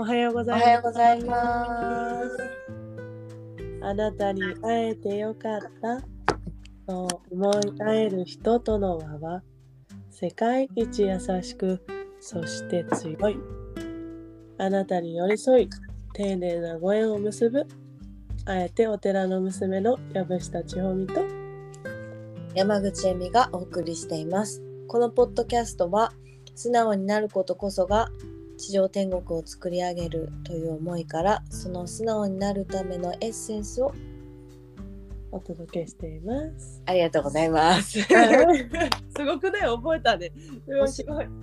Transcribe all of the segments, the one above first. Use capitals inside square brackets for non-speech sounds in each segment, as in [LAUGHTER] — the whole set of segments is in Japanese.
おはようごおざいます。はようございます。あなたに会えてよかったと思い合える人との輪は世界一優しくそして強いあなたに寄り添い丁寧なご縁を結ぶあえてお寺の娘の藪下千穂美と山口恵美がお送りしています。このポッドキャストは素直になることこそが地上天国を作り上げるという思いからその素直になるためのエッセンスをお届けしています。ありがとうございます。すごくね覚えたね。すごい。[LAUGHS]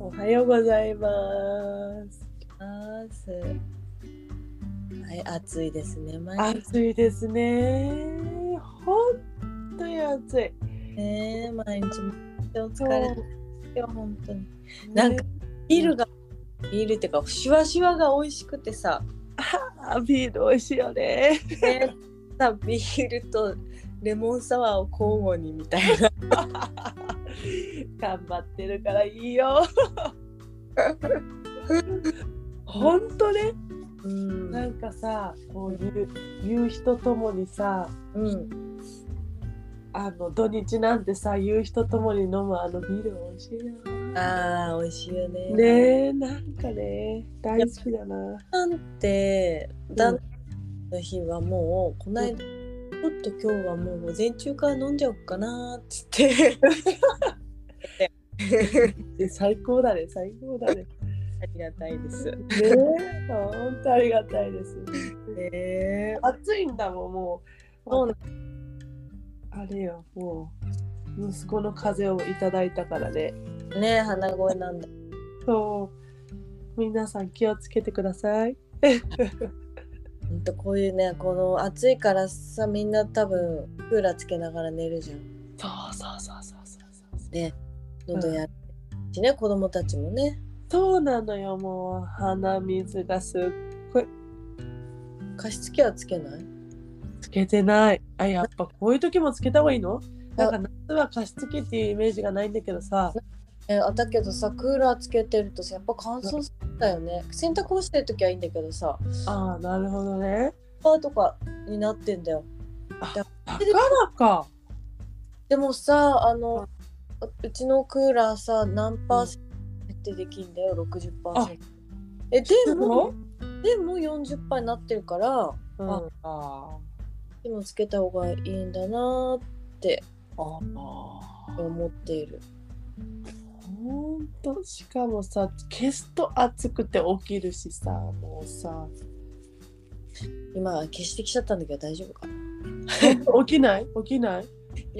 おはようございます。はい、暑いですね。毎日暑いですね。本当に暑い。ね、毎日お疲れそうよ本当に。なんかビールがビールっていうかシュワシュワが美味しくてさ、あビール美味しいよね。ね、さビールとレモンサワーを交互にみたいな。[LAUGHS] 頑張ってるからいいよ。[LAUGHS] 本当ね。うんなんかさ、こういう言う人ともにさ、うん、あの土日なんてさ、言う人ともに飲むあのビール美味しいな。あー美味しいよね。ねえ、なんかね、大好きだな。なんて旦那の日はもうこの間、ちょっと今日はもう午前中から飲んじゃおうかなっつって。え [LAUGHS] 最高だね、最高だね。ありがたいです。ねえ、本当ありがたいです。ね暑いんだもん、もう。そうあれよ、もう、息子の風邪をいただいたからね。ね鼻声なんだ。そう。皆さん気をつけてください。ほんとこういうねこの暑いからさみんな多分クーラーつけながら寝るじゃん。そうそうそうそうそうそう。で喉やるしね、子供たちもねそうなのよ、もう鼻水がすっごい加湿器はつけない？つけてない。あ、やっぱこういう時もつけた方がいいの？なんか夏は加湿器っていうイメージがないんだけどさ。えあだけどさクーラーつけてるとさやっぱ乾燥するんだよね。洗濯をしてる時はいいんだけどさ。ああ、なるほどね。パーとかになってんだよ。だからか。でもさあのうちのクーラーさ何パーセント設定できんだよ？60%えでもでも40%になってるから。うん、ああでもつけた方がいいんだなって。思っている。ほんと？しかもさ消すと暑くて起きるしさもうさ。今消してきちゃったんだけど大丈夫かな？[LAUGHS] 起きない？起きない？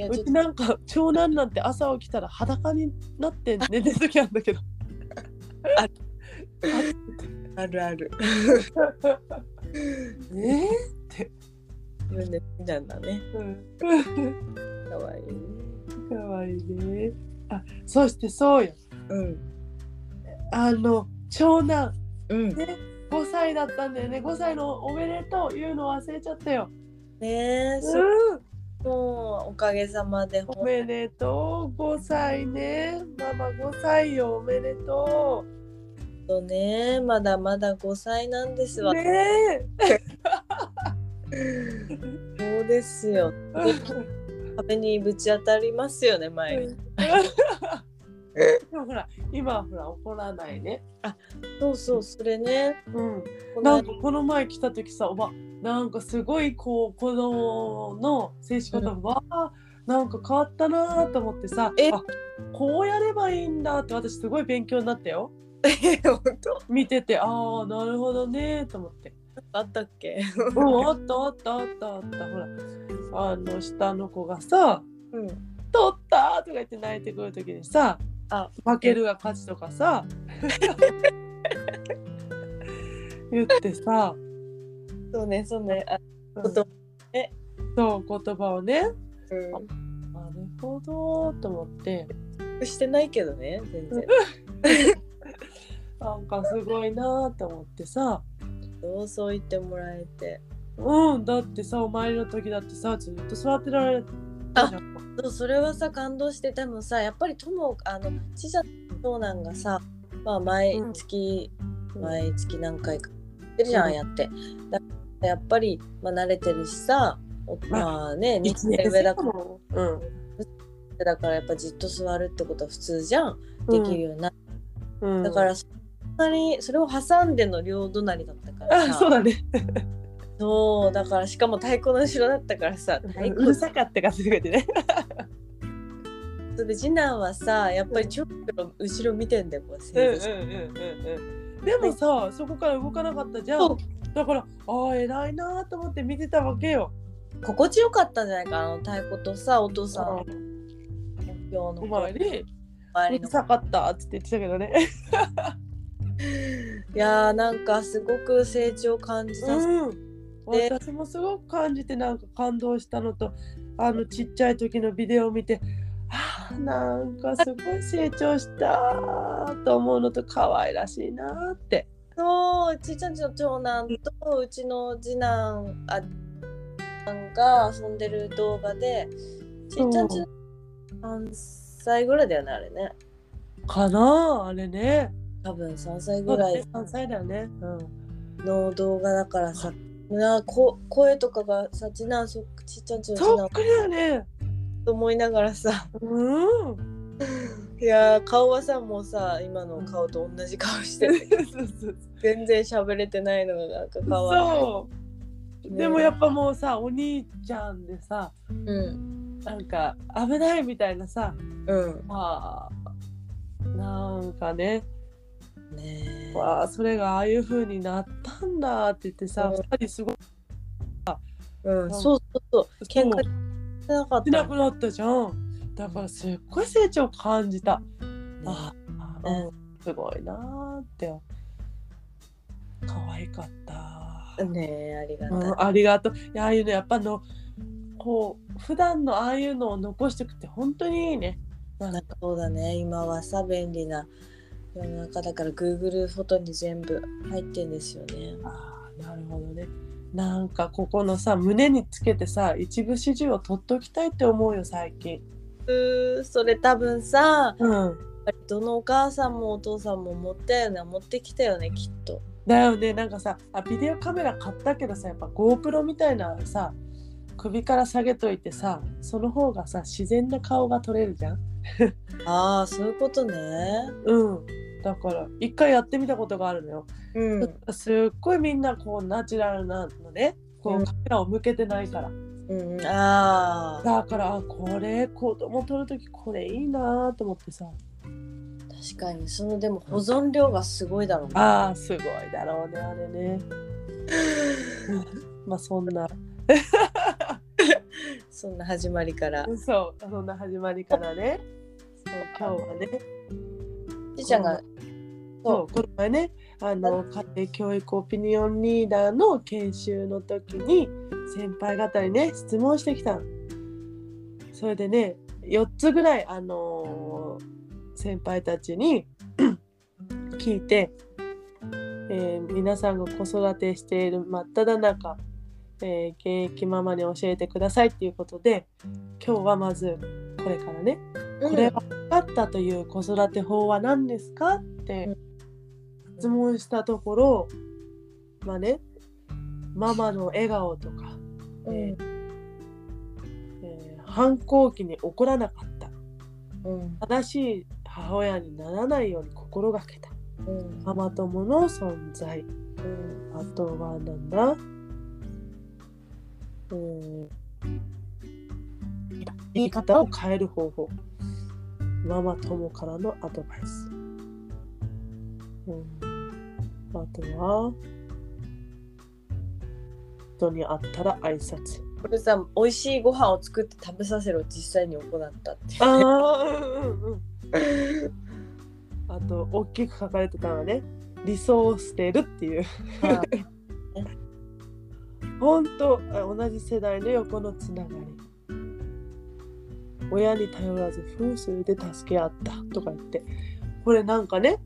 うちなんか長男なんて朝起きたら裸になって寝てる時あるんだけど。[LAUGHS] ある。ある。[LAUGHS] え自分で見たんだね。ー、かわいい。ねかわいいね。あそしてそうよ。うん。あの長男。うん。ね5歳だったんだよね。5歳のおめでとう言うの忘れちゃったよ、ねえ、そうん。もうおかげさまでおめでとう5歳ね。ママ5歳よおめでととねまだまだ5歳なんですわ、うね [LAUGHS] そうですよ。壁にぶち当たりますよね毎日、[LAUGHS] えでもほら今はほら怒らないねそうそうそれね。うん。なんかこの前来た時さおばなんかすごいこう子供の接し方が、わあなんか変わったなと思ってさえ？あこうやればいいんだって私すごい勉強になったよ。[LAUGHS] 本当見ててああなるほどねと思ってあったっけ？うんあったあったあったあった。ほらあの下の子がさうん「取った!」とか言って泣いてくる時にさあ負けるが勝ちとかさ [LAUGHS] 言ってさ。そうねそうね。あそう言葉をね。うなるほどと思って。んしてないけどね全然。[LAUGHS] なんかすごいなと思ってさそうそう言ってもらえてうんだってさお参りの時だってさずっと座ってられたじゃん。そうそれはさ感動してでもさやっぱり友あのちさ長男がさまあ毎月、毎月何回かやってるじゃん、うん。やって。だからやっぱり、まあ、慣れてるしさおまあね一日上だから。もうん。だからやっぱじっと座るってことは普通じゃん。できるようになっうん。だからそんなにそれを挟んでの両隣だったからさ。あそうだね。そうだからしかも太鼓の後ろだったからさ太鼓うるさかったかすべてね。それで次男はさやっぱりちょっと後ろ見てんだよこう正座してうんうんうんうんでもさそこから動かなかったじゃそんだからああ偉いなと思って見てたわけよ。心地よかったんじゃないかあの太鼓とさお父さん。うん。のの。お前にうるさかったっつって言ってたけどねいやーなんかすごく成長感じさせうんで私もすごく感じてなんか感動したのとあのちっちゃい時のビデオを見てあーなんかすごい成長したと思うのと可愛らしいなって。そうちっちゃんちの長男とうちの次男あが遊んでる動画でちっちゃんちの3歳ぐらいだよねあれねかなああれね。多分3歳ぐらいだね3歳だよね。うん、の動画だからさなこ声とかがさ次男そっちっちゃんちの次男そっくりだね。と思いながらさうん。[LAUGHS] いやー顔はさもうさ今の顔と同じ顔してて [LAUGHS] そうそう全然喋れてないのがなんか可愛いそう。ねでもやっぱもうさお兄ちゃんでさうんなんか危ないみたいなさうんまあなんかねね。えわあそれがああいう風になったんだって言ってさ、うん。二人すごい。うんそうそうそう。喧嘩してなかっしなたくなったじゃん。だからすっごい成長感じた、ああ、ね。うん、すごいなーって。可愛かった、ねえありがたい、うん、ありがとう。いやああいうのやっぱのこう普段のああいうのを残しておくって本当にいいね。なんか。そうだね。今はさ便利な世の中だから Google フォトに全部入ってんですよね。ああなるほどね。なんかここのさ胸につけてさ一部始終を取っておきたいって思うよ最近。うーそれ多分さうん。どのお母さんもお父さんも持ったよね持ってきたよねきっと。だよね。なんかさあビデオカメラ買ったけどさやっぱ GoPro みたいなさ首から下げといてさその方がさ自然な顔が撮れるじゃん。[LAUGHS] ああそういうことね。うん。だから一回やってみたことがあるのよ、うん。すっごいみんなこうナチュラルなのね。こううん。カメラを向けてないから、うんああだからあこれ子供撮る時これいいなと思ってさ。確かにそのでも保存量がすごいだろうね。あーすごいだろうねあれね。[LAUGHS] まあそんなそんな始まりから。そうそんな始まりからね。そう今日はね。ちいちゃんがそうこの前ねあの家庭教育オピニオンリーダーの研修の時に先輩方にね質問してきたの。それでね4つぐらいあのー先輩たちに聞いて、えー皆さんが子育てしている真っ只中、えー現役ママに教えてくださいっていうことで今日はまずこれからねこれは分かったという子育て法は何ですかって質問したところまあねママの笑顔とか、うん。えーえー反抗期に怒らなかった。うん。正しい母親にならないように心がけた。うん。ママ友の存在。うん。あとはなんだ？うん言い方を変える方法。ママ友からのアドバイス、うん、あとは人に会ったら挨拶。これさ美味しいご飯を作って食べさせろ実際に行ったって。あうんうんあと大きく書かれてたのはね理想を捨てるっていう本当あ同じ世代の横のつながり。親に頼らず夫婦で助け合ったとか言って。これなんかね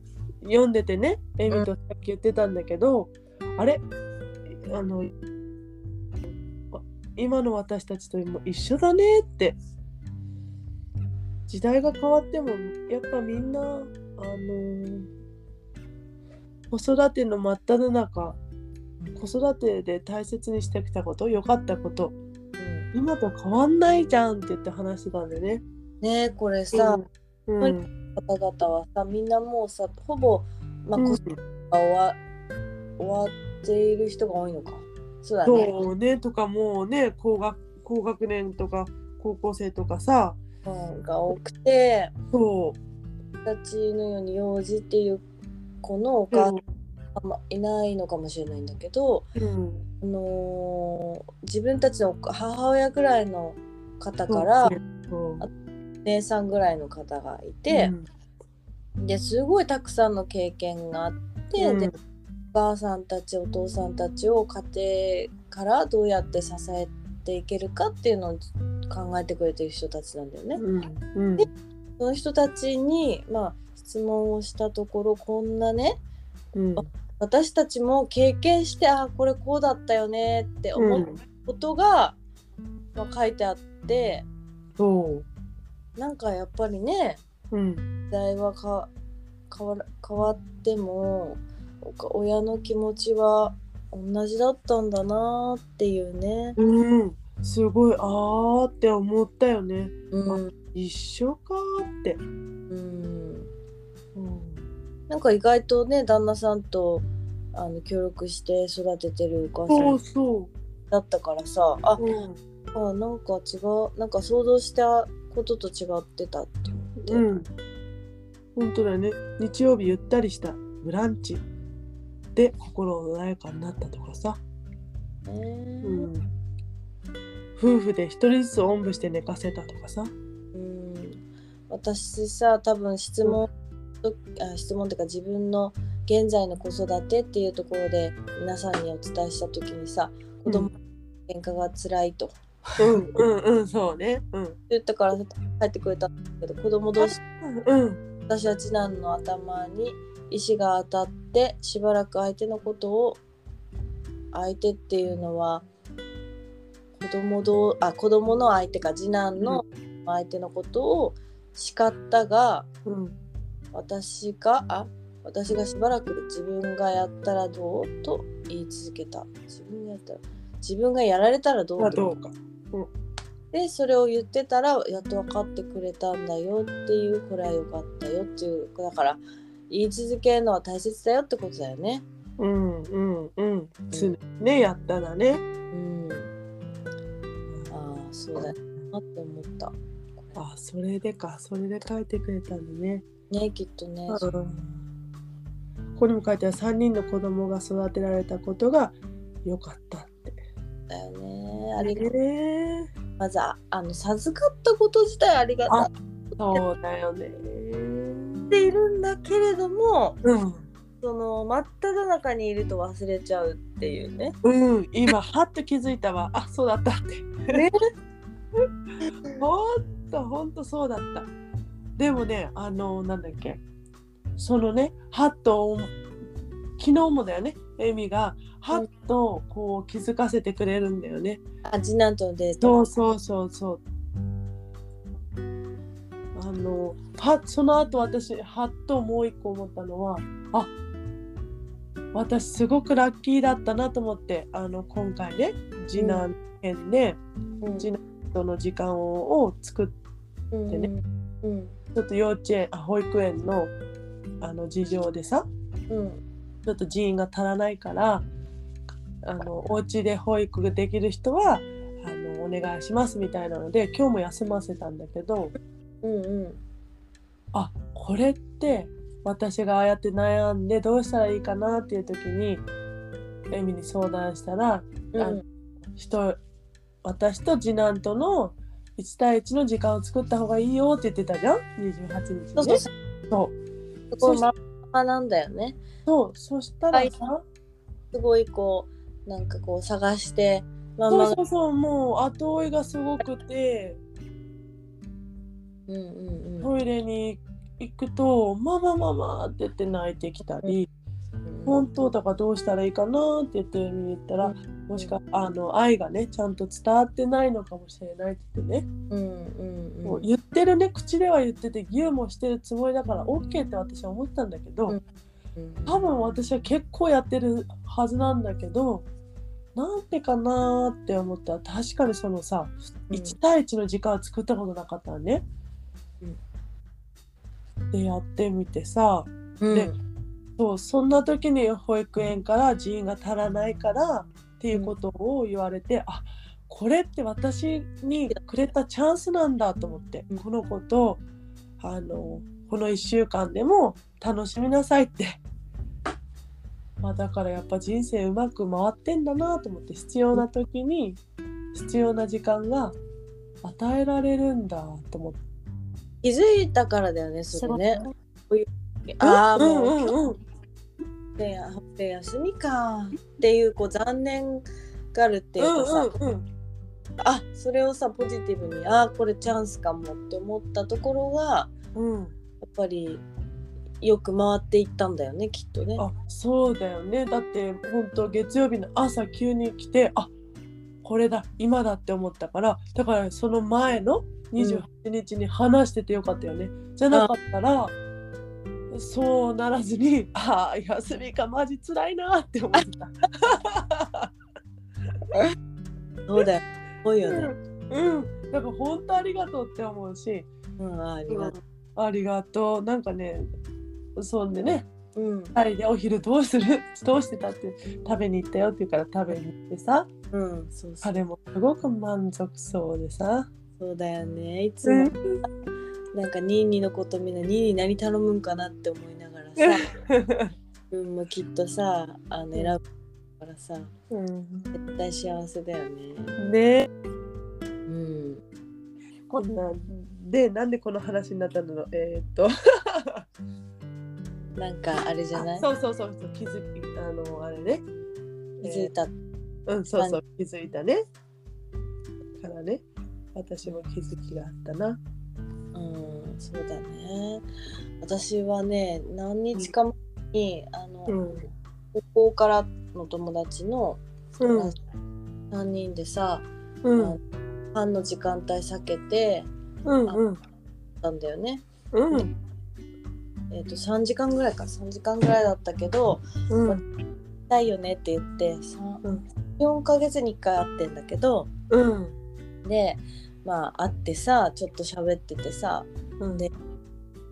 読んでてねエミとさっき言ってたんだけど、あれあのあ今の私たちとも一緒だねって。時代が変わってもやっぱみんなあの子育ての真っ只中子育てで大切にしてきたこと良かったこと。うん。今と変わんないじゃんって言って話してたんだよね。ねえこれさ、うん。方々はさみんなもうさほぼ、まあ、うん。子育てが終わ終わっている人が多いのか。そうだね。そうね。とかもうね高学高学年とか高校生とかさうんが多くてそたちのように幼児っていう子のおう、母さんあんまいないのかもしれないんだけど、うん、あのー自分たちの母親ぐらいの方から姉さんぐらいの方がいて、ですごいたくさんの経験があって、うん。でお母さんたちお父さんたちを家庭からどうやって支えていけるかっていうのを考えてくれてる人たちなんだよね。うん。うん。その人たちに、まあ、質問をしたところこんなねうん私たちも経験してあこれこうだったよねってう思うん。ことが、まあ、書いてあってそなんかやっぱりねううん。時代はか変わら変わっても親の気持ちは同じだったんだなっていうね。うん。すごいあーって思ったよね。うん。一緒かーって、うん、うん、なんか意外とね旦那さんとあの協力して育ててるお母さんそだったからさあう、うんあなんか違うなんか想像したことと違ってたって思って、うん。本当だよね。日曜日ゆったりしたブランチで心穏やかになったとかさ。ねうん。夫婦で一人ずつおんぶして寝かせたとかさ。うん私さ多分質問、あ質問っていうか自分の現在の子育てっていうところで皆さんにお伝えした時にさ子供の喧嘩が辛いと。うん。うん。うん。そうね。うん。言ったから帰ってくれたんだけど子供同士うん。私は次男の頭に石が当たってしばらく相手のことを相手っていうのは子供どあ子供の相手か次男の相手のことを叱ったがうん私があ私がしばらく自分がやったらどうと言い続けた自分がやったら自分がやられたらどうまあどうか。でそれを言ってたらやっと分かってくれたんだよっていうこれは良かったよっていうだから言い続けるのは大切だよってことだよね。うんうんうん。常にねやったらね。うん。ああそうだよなって思った。あそれでかそれで書いてくれたんだね。ねきっとね。うんここにも書いてある3人の子供が育てられたことが良かったって。だよね。ありがねまずああの授かったこと自体ありがたいそうだよね。っているんだけれどもうん。その真っ只中にいると忘れちゃうっていうね。うん、今はっと気づいたわ。あ、そうだったって。ね [LAUGHS] ほんと、ほんとそうだった。でもね、あの、なんだっけ。そのね、はっと、昨日もだよね、エミが、はっとこう気づかせてくれるんだよね。あ次男とのデート。そうそうそうそう。あの、はその後私、はっともう一個思ったのは、あ私すごくラッキーだったなと思って、あの、今回ね、次男編で、うん次男との時間をを作っうんでねうん。ちょっと幼稚園、あ保育園のあの事情でさ、うん。ちょっと人員が足らないから、あのお家で保育ができる人はあのお願いしますみたいなので今日も休ませたんだけどうんうん。あこれって私がああやって悩んでどうしたらいいかなっていう時にエミに相談したらあうん。人私と次男との1対1の時間を作った方がいいよって言ってたじゃん？28日にね。そうそうそう。そう。そこままなんだよね。そう。そしたらさ、すごいこうなんかこう探してママがそうそうそうもう後追いがすごくて。うんうんうん。トイレに行くと「ママママ」って言って泣いてきたり「本当だからどうしたらいいかな」って言って見に行ったら、もしかあの愛がねちゃんと伝わってないのかもしれないって言ってね、うんうんもう言ってるね口では言っててギューもしてるつもりだから OK って私は思ったんだけど、うん。うん多分私は結構やってるはずなんだけどなんでかなーって思った。ら確かにそのさ、うん。1対1の時間は作ったことなかったわね。でやってみてさうん。でそうそんな時に保育園から人員が足らないからっていうことを言われて、あこれって私にくれたチャンスなんだと思って、うん。この子とあのこの1週間でも楽しみなさいって。[LAUGHS] まあ、だからやっぱ人生うまく回ってんだなと思って必要な時に必要な時間が与えられるんだと思って。気づいたからだよねそれね。ああうん。もう、うんうんで休みか。っていうこう残念がるっていうかさ、うんうんうん。あそれをさポジティブにあこれチャンスかもって思ったところがうん、やっぱりよく回っていったんだよねきっとね。あそうだよね。だって本当月曜日の朝急に来てあこれだ今だって思ったからだからその前の28日に話しててよかったよね、じゃなかったらそうならずにああ休みかマジ辛いなって思ってた。そうだよ。多いよね。うん、うん、だから本当ありがとうって思うし、うん、ありがとありがとうなんかねそんでねう。うん。2人でお昼どうする？どうしてたって食べに行ったよって言うから食べに行ってさうん、そうそう。彼もすごく満足そうでさ。そうだよね。いつも、なんかニーニーのことみんなニーニー何頼むんかなって思いながらさ、うん、もうきっとさ、あの選ぶからさ、うん、絶対幸せだよね。ね。うん。こんなでなんでこの話になったの？えー、っと。なんかあれじゃない？そうそうそうそう気づきあのあれね。気づいた。うんそうそう気づいたね。からね私も気づきがあったなうん、そうだね。私はね、何日か前に、あの、うん。高校からの友達のうん。3人でさ、うん。パンの時間帯避けてうんうん。たんだよね。うん。えっ、と3時間ぐらいか。3時間ぐらいだったけどうん「たいよね」って言ってさうん。4ヶ月に1回会ってんだけどうん。でまあ会ってさちょっと喋っててさうんで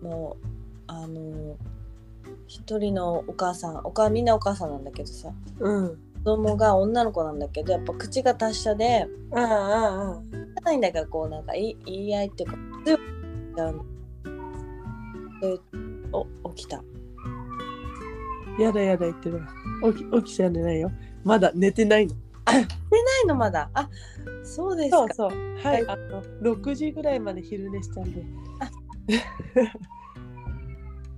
もうあの一人のお母さんお母みんなお母さんなんだけどさうん。子供が女の子なんだけどやっぱ口が達者でああああないんだからこうなんか言い言い合いっていうか強くでお起きた。やだやだ言ってる。わ起き起きちゃ寝ないよ。まだ寝てないのないのまだ。あそうですか。そうそう。はい。あの6時ぐらいまで昼寝したんで。あ。[LAUGHS]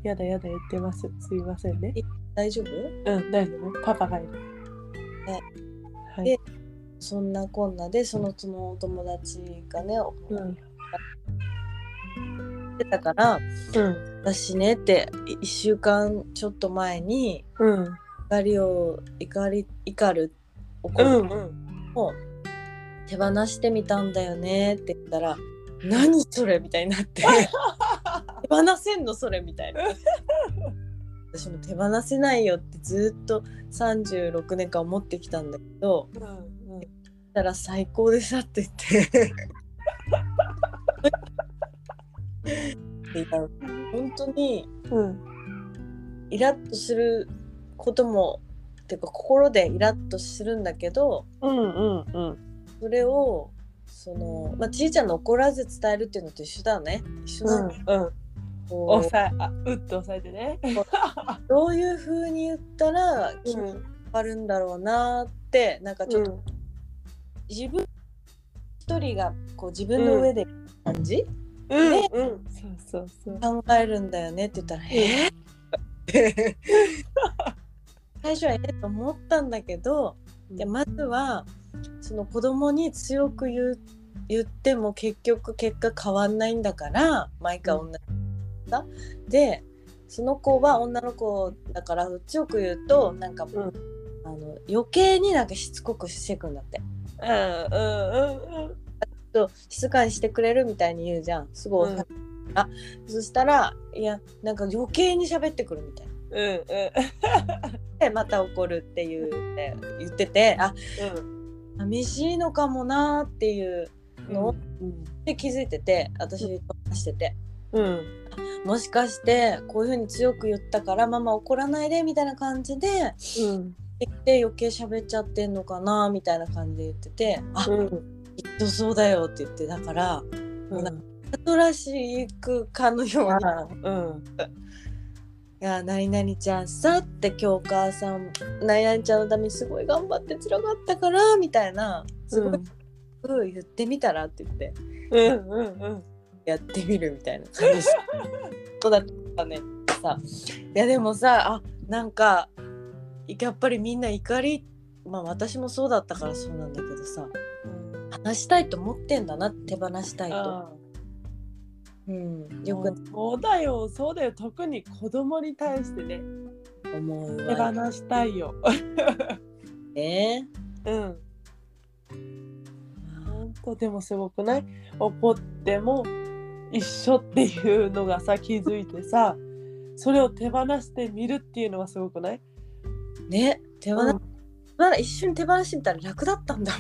やだやだ言ってます。すいませんね。大丈夫？うん大丈夫。パパがいる。ねはい。でそんなこんなでそのそのお友達がねうん。出たからうん。私ねって1週間ちょっと前にうん。怒りを怒り怒る怒るうんうん。を手放してみたんだよねって言ったら「何それ?」みたいになって「[LAUGHS] 手放せんのそれ」みたいな。[LAUGHS] 私も手放せないよってずっと36年間思ってきたんだけどうんたら最高でさって言って。い [LAUGHS] や本当にうん。イラッとすることもてか心でイラッとするんだけどうんうんうん。それをそのまあちいちゃんの怒らず伝えるっていうのと一緒だね。一緒うなんだ、ん。うん。こう押さえあうっと押さえてね。[LAUGHS] どういう風に言ったら気う分んわるんだろうなってなんかちょっとうん。自分一人がこう自分の上で感じ、うん。ねうん。そうそうそう。考えるんだよねって言ったら「えー？最初はええと思ったんだけどいやまずはその子供に強く言う言っても結局結果変わんないんだから毎回同じだ、でその子は女の子だから強く言うとなんか、うん。あの余計になんかしつこくしてくんだって。うんうんうんと静かにしてくれるみたいに言うじゃん。すごい、うん。あそしたらいやなんか余計に喋ってくるみたいなうんうん。でまた怒るっていうって言っててあ寂しいのかもなーっていうのうん。で気づいてて私と話してて。うん。もしかしてこういう風に強く言ったからママ怒らないでみたいな感じでうん。言って余計喋っちゃってんのかなみたいな感じで言ってて「あうん。きっとそうだよ」って言ってだからうん。なんトらしくかのようにあうん。いや何々ちゃんさって今日お母さん何々ちゃんのためにすごい頑張って辛かったからみたいなすごいうん。言ってみたらって言ってうんうんうん。やってみるみたいな。感じそうだったね。さいやでもさあなんかやっぱりみんな怒りまあ私もそうだったからそうなんだけどさ話したいと思ってんだな手放したいと。あうん、ーよく。そうだよそうだよ。特に子供に対してね。思う手わ放したいよ。[LAUGHS] ね。うん。本当でもすごくない？怒っても一緒っていうのがさ気づいてさそれを手放してみるっていうのがすごくない？ね。手放、うん。まだ一瞬手放してみたら楽だったんだ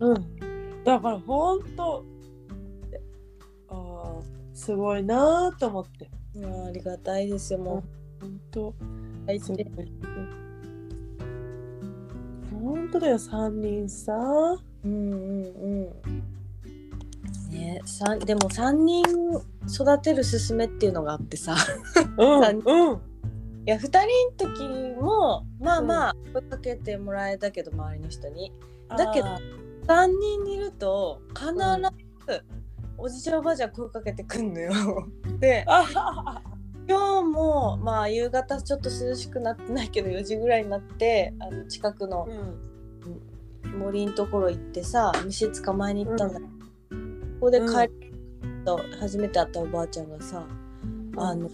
もん。うん、だから本当すごいなーと思って。いやありがたいですよも本当う。大事で。本当だよ3人さうんうんうん。ねでも3人育てるすすめっていうのがあってさ。うん三うん。いや2人の時もまあまあ声かけてもらえたけど周りの人に。だけどあ3人いると必ずおじちゃんおばあちゃん声かけてくんのよ。[LAUGHS] で [LAUGHS] 今日もまあ夕方ちょっと涼しくなってないけど4時ぐらいになってあの近くのうん。森のところ行ってさ虫捕まえに行ったんだ、ここで帰ると初めて会ったおばあちゃんがさ「あのい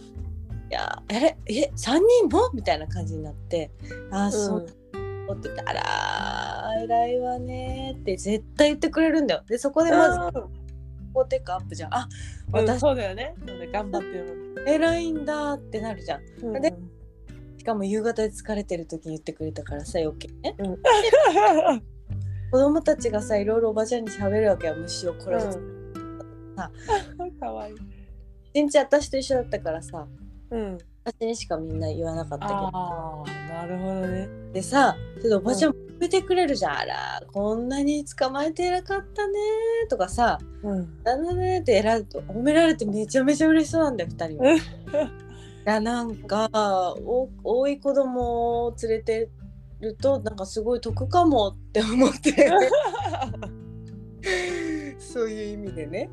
やええ3人も?」みたいな感じになって「ああそう」って言って「あらー偉いわね」って絶対言ってくれるんだよ。でそこでまずテックアップじゃん。あうん、そうだよね頑張ってる偉いんだってなるじゃん。うんでしかも夕方で疲れてる時に言ってくれたからさ余計ね。うん子供たちがさいろいろおばちゃんに喋るわけよ虫を殺す。かわいい一日私と一緒だったからさうん私にしかみんな言わなかったけど。ああなるほどね。でさそれでおばちゃんも褒めてくれるじゃん、あらこんなに捕まえて偉かったねとかさうん。だねって偉いと褒められてめちゃめちゃ嬉しそうなんだよ2人は。いやなんかお多い子供を連れてるとなんかすごい得かもって思って [LAUGHS] そういう意味でね。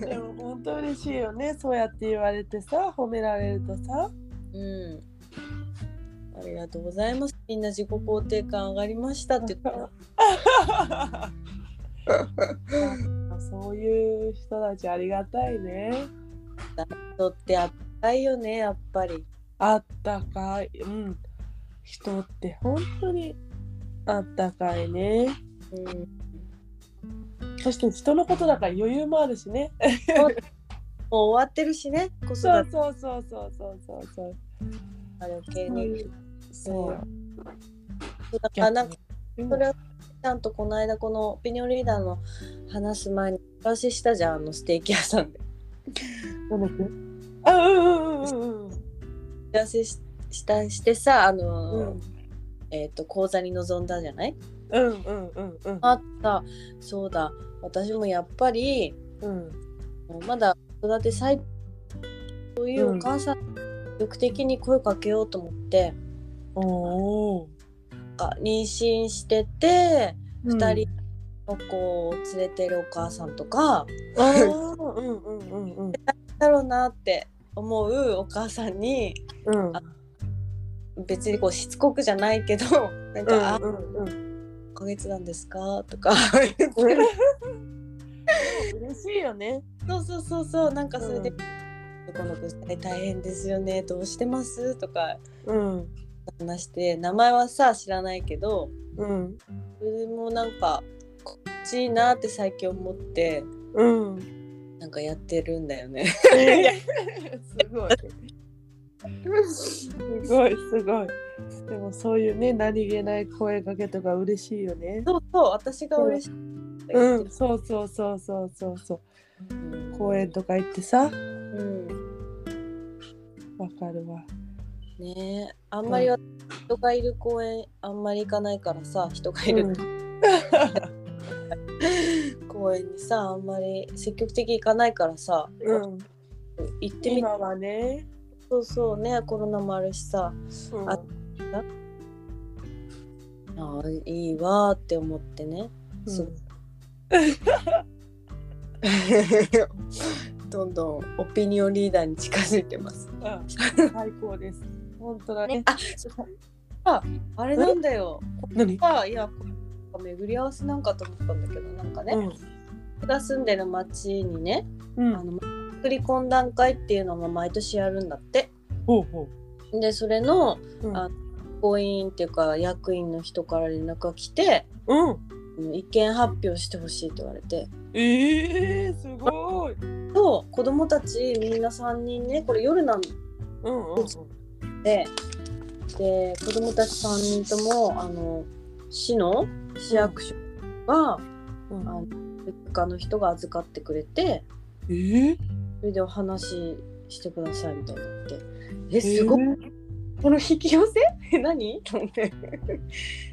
でも本当嬉しいよね。そうやって言われてさ褒められるとさ。うん。ありがとうございます。みんな自己肯定感上がりましたって言った。ら。そういう人たちありがたいね。人ってあったいよね、やっぱり。あったかい。うん。人って本当にあったかいね。うん、そして人のことだから余裕もあるしね。[LAUGHS] もう終わってるしね、子育そうてそうそうそうそうそうそう。余計に。そう。だからなんかうんそれはちゃんとこの間このオピニオンリーダーの話す前に私したじゃんあのステーキ屋さんで。あうんうんうんうん打ちししたしてさあの、うん。えっ、と講座に臨んだじゃない？うんうんうんうん。あった。そうだ私もやっぱりうん。まだ子育て最そういうお母さん、積極的に声かけようと思って、お妊娠してて二2人の子を連れてるお母さんとか、うん。うんうんうんだろうなって思うお母さんにうん。別にこうしつこくじゃないけどなんか「あうんうん。1ヶ月なんですか?」とか。嬉しいよね。そうそうそうそう。なんかそれでうん「この子大変ですよね。どうしてます?」とか。うん。話して。名前はさ知らないけど。うん。それもなんかこっちいいなって最近思って。うん。なんかやってるんだよね。[LAUGHS] すごい。すごいすごい。でもそういうね何気ない声かけとか嬉しいよね。そうそう私が嬉しい、うん、そうそうそうそうそう。そう。うん公園とか行ってさ、うん。わかるわ。ねえあんまり人がいる公園あんまり行かないからさ人がいるうん。[LAUGHS] 公園にさあんまり積極的に行かないからさ、うん、行ってみ今はね、そうそうねコロナもあるしさ。うん、ああーいいわーって思ってね、うん [LAUGHS] どんどんオピニオンリーダーに近づいてます。うん最高です。本当だねね。、ああれなんだよ。何？あいや巡り合わせなんかと思ったんだけどなんかね、僕が住んでる町にねうん、あの作り懇談会っていうのが毎年やるんだって。ほうほでそれのう。うん、あ行員っていうか役員の人から連絡が来てうん。うん意見発表してほしいって言われて。ええー、すごい。と子供たちみんな3人ねこれ夜なんうんうんでで子供たち3人ともあの市の市役所が、うん。あの他の人が預かってくれてえー、それでお話ししてくださいみたいになって。えすごい、えーこの引き寄せ？え何？[LAUGHS] と思って。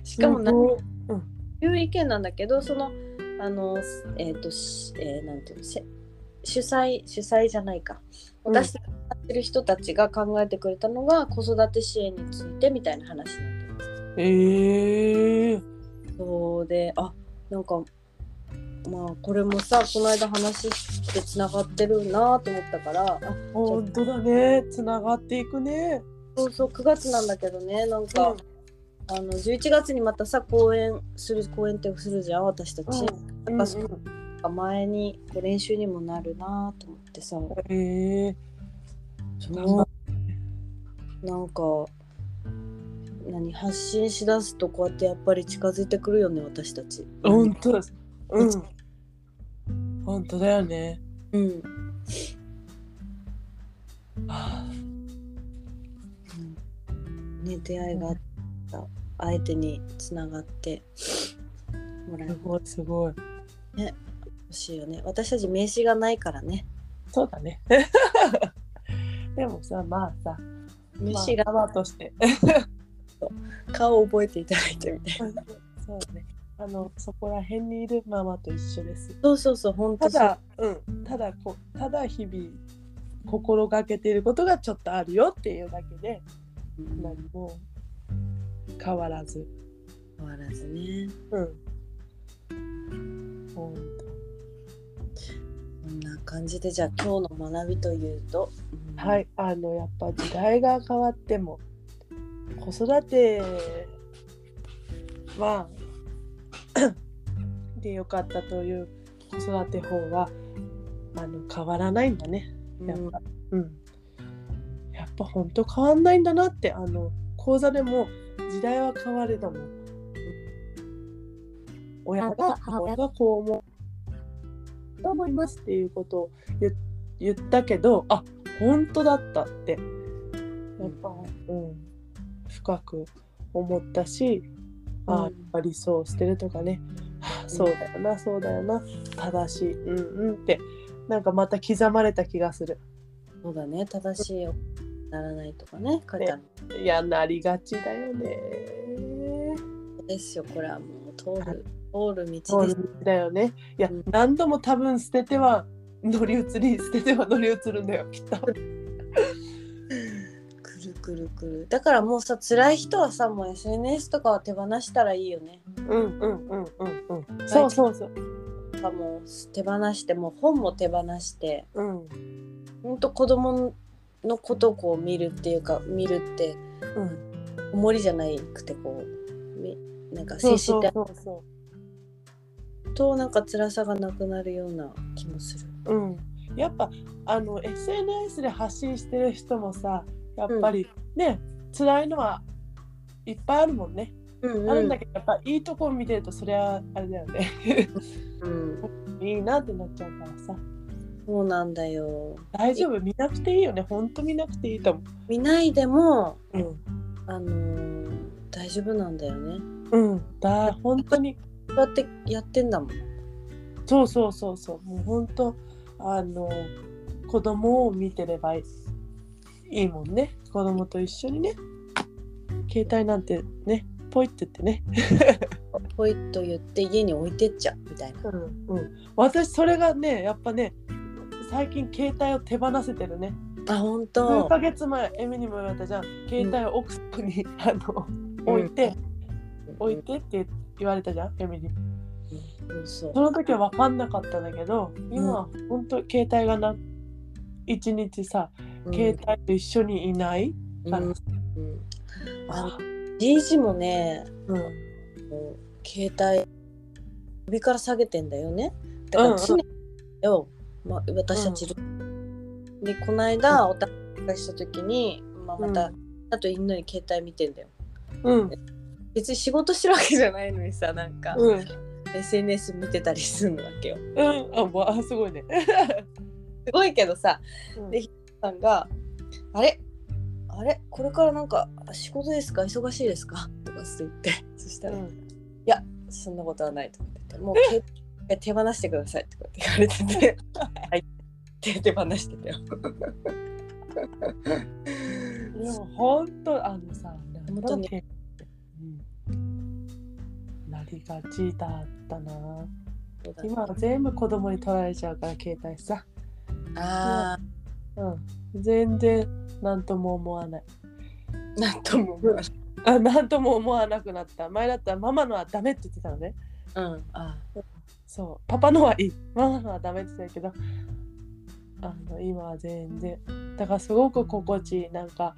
しかも何すごい。いう意見なんだけどそのあのえっ、としえーなんていうの？せ主催主催じゃないか。うん。私たちがやってる人たちが考えてくれたのが子育て支援についてみたいな話になってます。ええー、そうであなんかまあこれもさこの間話してつながってるなと思ったからあ本当だね。つながっていくね。そうそう9月なんだけどねなんか、あの11月にまたさ公演する公演ってするじゃん私たち。うん。なそう前に練習にもなるなと思ってさええそうなんか何発信しだすとこうやってやっぱり近づいてくるよね私たち。本当です。うん。本当だよね。うん、はね出会いがあった相手につながってもらあ、すうごいすごい。欲しいよね私たち名刺がないからねそうだね。[LAUGHS] でもさ、まあさ、まあ名刺がママとして。顔を覚えていただいてみたいな [LAUGHS] そうね。あの、そこら辺にいるママと一緒です。そうそうそう本当ただ、うん、ただこ、ただ日々心がけていることがちょっとあるよっていうだけで、うん何も変わらず。変わらずねうん。ほんと。こんな感じでじゃあ今日の学びというと、うんはい、あのやっぱ時代が変わっても子育ては [CLEARS THROAT] でよかったという子育て法はあの変わらないんだね。やっぱ、うん、やっぱ本当変わんないんだなってあの講座でも時代は変われども。親が母親がこう思うと思いますっていうことを言言ったけどあ本当だったって。やっぱ、うん、深く思ったし、あうん。やっぱ理想を捨てるとかね、はあそうだよなそうだよな。正しい。うんうんって。なんかまた刻まれた気がする。そうだね正しいよならないとかね書いてある。いやなりがちだよね。ですよこれはもう通る。通る道です。だよね。いや、うん。何度も多分捨てては乗り移り捨てては乗り移るんだよきっと。くるくるくる。だからもうさ辛い人はさもう SNS とかは手放したらいいよね。うんうんうんうんうん。そうそうそう。かもう手放してもう本も手放して。うん。ほんと子供のことをこう見るっていうか見るってうん重りじゃないくてこうみなんかそう精神的そうそうそとなんか辛さがなくなるような気もする。ううん。やっぱあの SNS で発信してる人もさやっぱりね、辛いのはいっぱいあるもんね、うんあるんだけどやっぱいいところ見てるとそれはあれだよね。うん、[LAUGHS] いいなってなっちゃうからさそうなんだよ。大丈夫？見なくていいよね。ほんと見なくていいと思見ないでもううん。あのー大丈夫なんだよね。うん。だ本当に。こうやってやってんだもん。そうそうそうそう。もう本当あの子供を見てればいいいいもんね。子供と一緒にね。携帯なんてねポイって言ってね。ポイッと言って家に置いてっちゃうみたいな。うんうん。私それがねやっぱね最近携帯を手放せてるね。あ本数当ヶ月前エミにも言われたじゃん。携帯を奥さんに、[LAUGHS] あの置いて、置いてって言われたじゃんエミにその時は分かんなかったんだけど今は本当携帯がな一日さ携帯と一緒にいないから、うん。うんあのじいじもねうん。携帯首から下げてんだよね。だから常によ、まあ、私たち、でこの間お互いがした時に、まあ、また、あと犬に携帯見てんだよ。うん。別に仕事してるわけじゃないのにさなんか、うん。SNS 見てたりするわけよ。うん。あわあすごいね。[LAUGHS] すごいけどさうん。でさんが「あれ？あれ？これからなんか仕事ですか？忙しいですか?」とかって言ってそしたら「いうん。やそんなことはない」とか言って「もう [LAUGHS] 手放してください」って言われてて「[LAUGHS] はい」って手放してたよ。[LAUGHS] でも本当あのさ本当に。うん。なりがちだったな。今は全部子供に取られちゃうから携帯さ。あうん。全然何とも思わない。あなんとも思わない。あ何とも思わなくなった。前だったらママのはダメって言ってたのね。うん。あそう。パパのはいい。ママのはダメって言ってたけどあの今は全然。だからすごく心地いい。なんか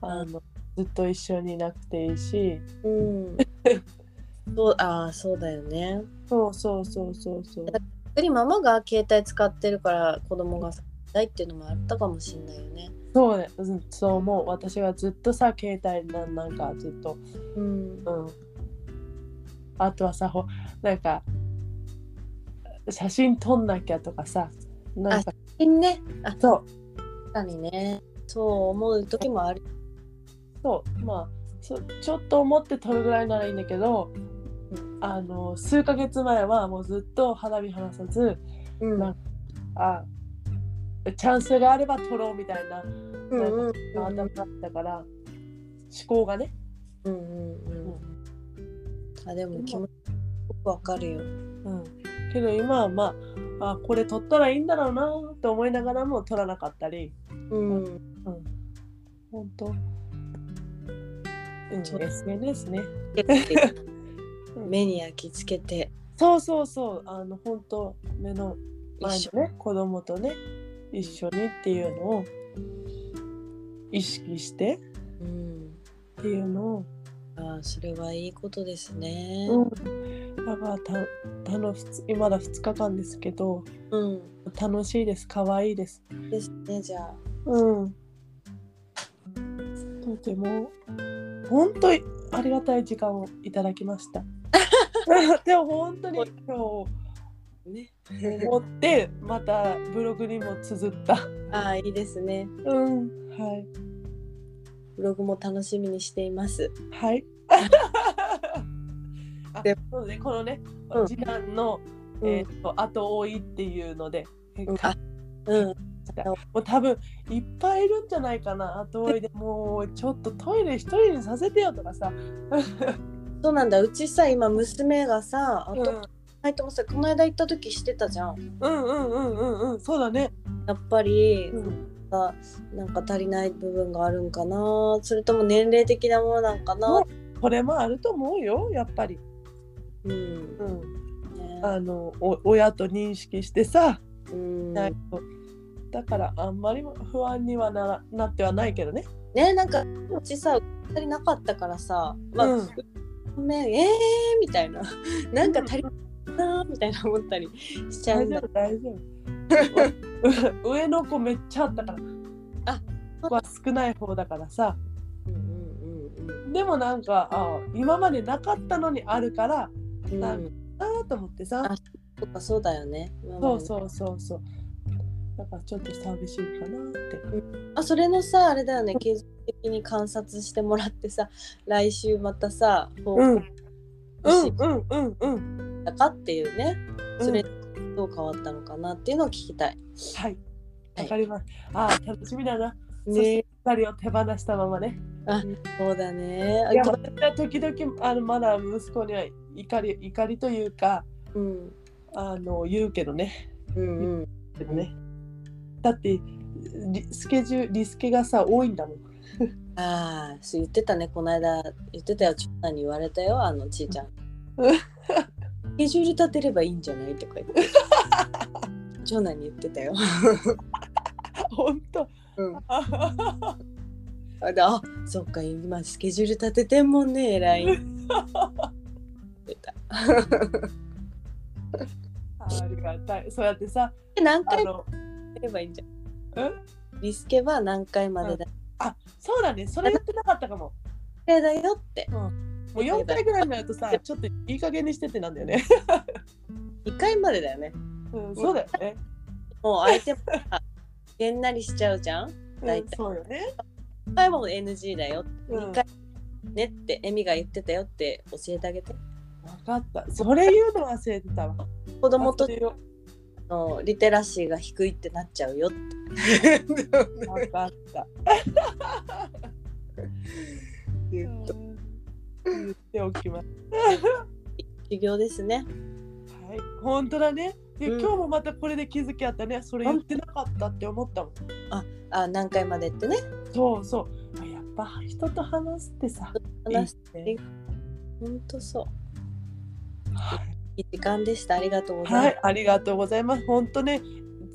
あのずっと一緒にいなくていいし。うん。[LAUGHS] そうああそうだよね。そうそうそうそうそう。逆にママが携帯使ってるから子供がさないっていうのもあったかもしれないよね。そうね、うん、そう思う。私がずっとさ携帯ななんかずっと。うん。うん。あとはさほなんか写真撮んなきゃとかさなんかね。あそう確かにね。そう思う時もある。そうまあそちょっと思って撮るぐらいならいいんだけど、あの数ヶ月前はもうずっと花火離さずうんなんあチャンスがあれば撮ろうみたいなうんうん頭だったから、思考がね、うんうんうん。あでも気持ちよくわかるよ。うん、けど今はまああこれ撮ったらいいんだろうなと思いながらも撮らなかったり。うん。本当、うん、SNS ね。[LAUGHS] 目に焼き付けて。そうそうそう。あの本当目の前のね子供とね一緒にっていうのを意識して。うん。っていうのを、ああそれはいいことですね。うん、らたたのふつ今だ2日間ですけどうん。楽しいです可愛いですですねじゃあ。うんとても本当にありがたい時間をいただきました [LAUGHS] でも本当に今ね。日思ってまたブログにも綴ったああいいですね。うんはいブログも楽しみにしています。はい。[LAUGHS] あでそうね、このね、うん。時間の、うん。えー、と後追いっていうので、うん。かうん。もう多分いっぱいいるんじゃないかな。後追いでもうちょっとトイレ一人にさせてよとかさ、[LAUGHS] そうなんだ。うちさ今娘がさ、あうん、いともさこの間行った時してたじゃん。うんうんうんうんうんそうだね、やっぱり、うん、がなんか足りない部分があるんかな。それとも年齢的なものなんかな。これもあると思うよやっぱり、うん。うん、ねあのお親と認識してさ、うん。だからあんまり不安にはならなってはないけどね。ねなんかうちさ足りなかったからさ、まあ、うん。ごめんえーみたいな。なんか足りないなみたいな思ったりしちゃうんだ。大丈夫大丈夫。[LAUGHS] 上の子めっちゃあったから。あ子は少ない方だからさ。うんうんうん。でもなんかあ今までなかったのにあるからうんなうんあーと思ってさあそっかそうだよねそうそうそうそうだからちょっと寂しいかなって。あそれのさあれだよね継続的に観察してもらってさ来週またさ報うん告うんうんうんうん。したかっていうね、それうんどう変わったのかなっていうのを聞きたい。はい。わかります。ああ、楽しみだな。ねて二人を手放したままね。そうだね。いや、と私は時々あのまだ息子には怒り怒りというかうんあの言うけどね。うんうんけどね。だってリスケジュールリスケがさ多いんだもん。[LAUGHS] ああ言ってたねこの間言ってたよ長男に言われたよあのちいちゃん。うんスケジュール立てればいいんじゃないとか言って。[LAUGHS] 長男に言ってたよ。本当。うん、[LAUGHS] あそっか今スケジュール立ててんもんね偉い。言ってたありがたい。そうやってさ、何回もあの、やればいいんじゃん。うん？リスケは何回までだあ、そうだね。それ言ってなかったかも。けだよって。もう4回ぐらいになるとさ、ちょっといい加減にしてってなんだよね。[LAUGHS] 2回までだよね。うん、そうだよね。もう相手もさげんなりしちゃうじゃん。うん大体、そうよね。1回も NG だよ。うん2回ねってエミが言ってたよって教えてあげて。分かった。それ言うの忘れてたわ。子供とのリテラシーが低いってなっちゃうよって。[LAUGHS] 分かった。言っとうん言っておきます。修行ですね。はい、本当だね。で、うん今日もまたこれで気づきあったね。それ言ってなかったって思ったもん。あ何回までってね。そうそう。あやっぱ人と話すってさ。話しいいねほんとそう。はいいい時間でした。ありがとうございます。はい、ありがとうございます。本当ね、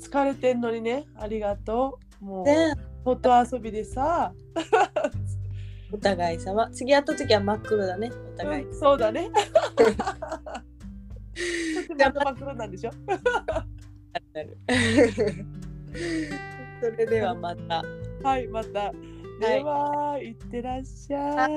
疲れてんのにね、ありがとう。もう、ね外遊びでさ、[LAUGHS] お互い様。次会った時は真っ黒だね。お互い。うんそうだね。そしてまた真っ黒なんでしょ？[LAUGHS] それではまた。はい、また。では、いってらっしゃい。